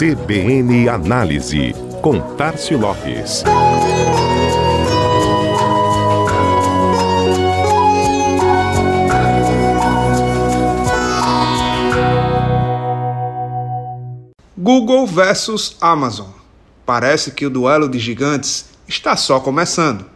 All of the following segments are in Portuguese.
CBN Análise, com Tarcio Lopes. Google versus Amazon. Parece que o duelo de gigantes está só começando.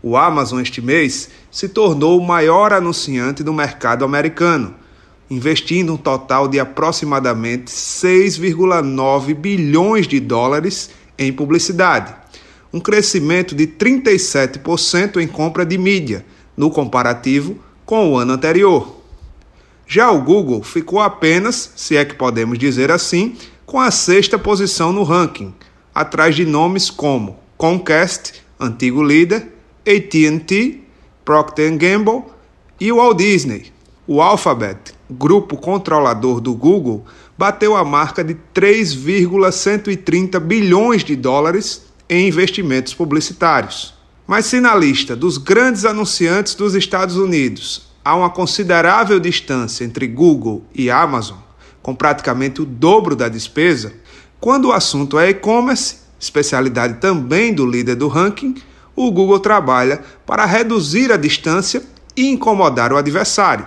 O Amazon este mês se tornou o maior anunciante do mercado americano investindo um total de aproximadamente 6,9 bilhões de dólares em publicidade, um crescimento de 37% em compra de mídia, no comparativo com o ano anterior. Já o Google ficou apenas, se é que podemos dizer assim, com a sexta posição no ranking, atrás de nomes como Comcast, antigo líder, AT&T, Procter Gamble e Walt Disney. O Alphabet, grupo controlador do Google, bateu a marca de 3,130 bilhões de dólares em investimentos publicitários. Mas se na lista dos grandes anunciantes dos Estados Unidos há uma considerável distância entre Google e Amazon, com praticamente o dobro da despesa, quando o assunto é e-commerce, especialidade também do líder do ranking, o Google trabalha para reduzir a distância e incomodar o adversário.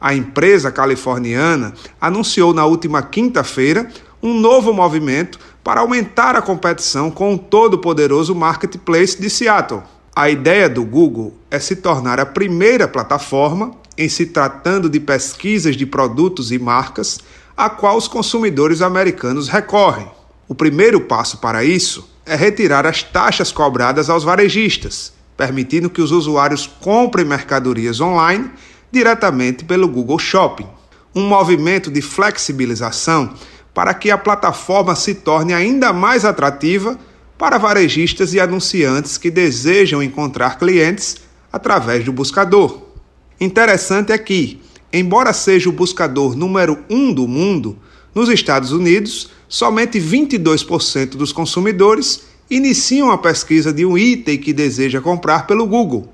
A empresa californiana anunciou na última quinta-feira um novo movimento para aumentar a competição com o todo-poderoso marketplace de Seattle. A ideia do Google é se tornar a primeira plataforma, em se tratando de pesquisas de produtos e marcas, a qual os consumidores americanos recorrem. O primeiro passo para isso é retirar as taxas cobradas aos varejistas, permitindo que os usuários comprem mercadorias online diretamente pelo Google Shopping. Um movimento de flexibilização para que a plataforma se torne ainda mais atrativa para varejistas e anunciantes que desejam encontrar clientes através do buscador. Interessante é que, embora seja o buscador número um do mundo, nos Estados Unidos, somente 22% dos consumidores iniciam a pesquisa de um item que deseja comprar pelo Google.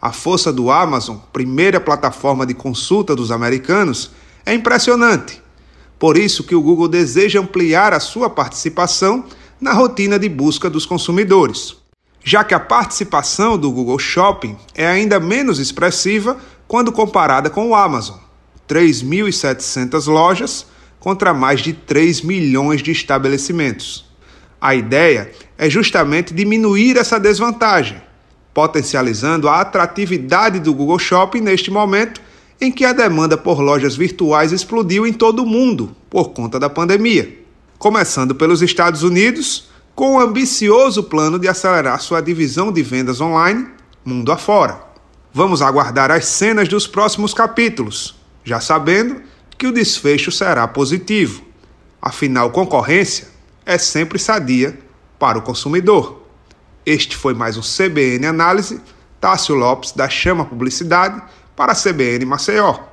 A força do Amazon, primeira plataforma de consulta dos americanos, é impressionante. Por isso que o Google deseja ampliar a sua participação na rotina de busca dos consumidores, já que a participação do Google Shopping é ainda menos expressiva quando comparada com o Amazon. 3.700 lojas contra mais de 3 milhões de estabelecimentos. A ideia é justamente diminuir essa desvantagem potencializando a atratividade do Google Shopping neste momento em que a demanda por lojas virtuais explodiu em todo o mundo por conta da pandemia. Começando pelos Estados Unidos, com um ambicioso plano de acelerar sua divisão de vendas online mundo afora. Vamos aguardar as cenas dos próximos capítulos, já sabendo que o desfecho será positivo. Afinal, concorrência é sempre sadia para o consumidor. Este foi mais um CBN Análise. Tássio Lopes, da Chama Publicidade, para a CBN Maceió.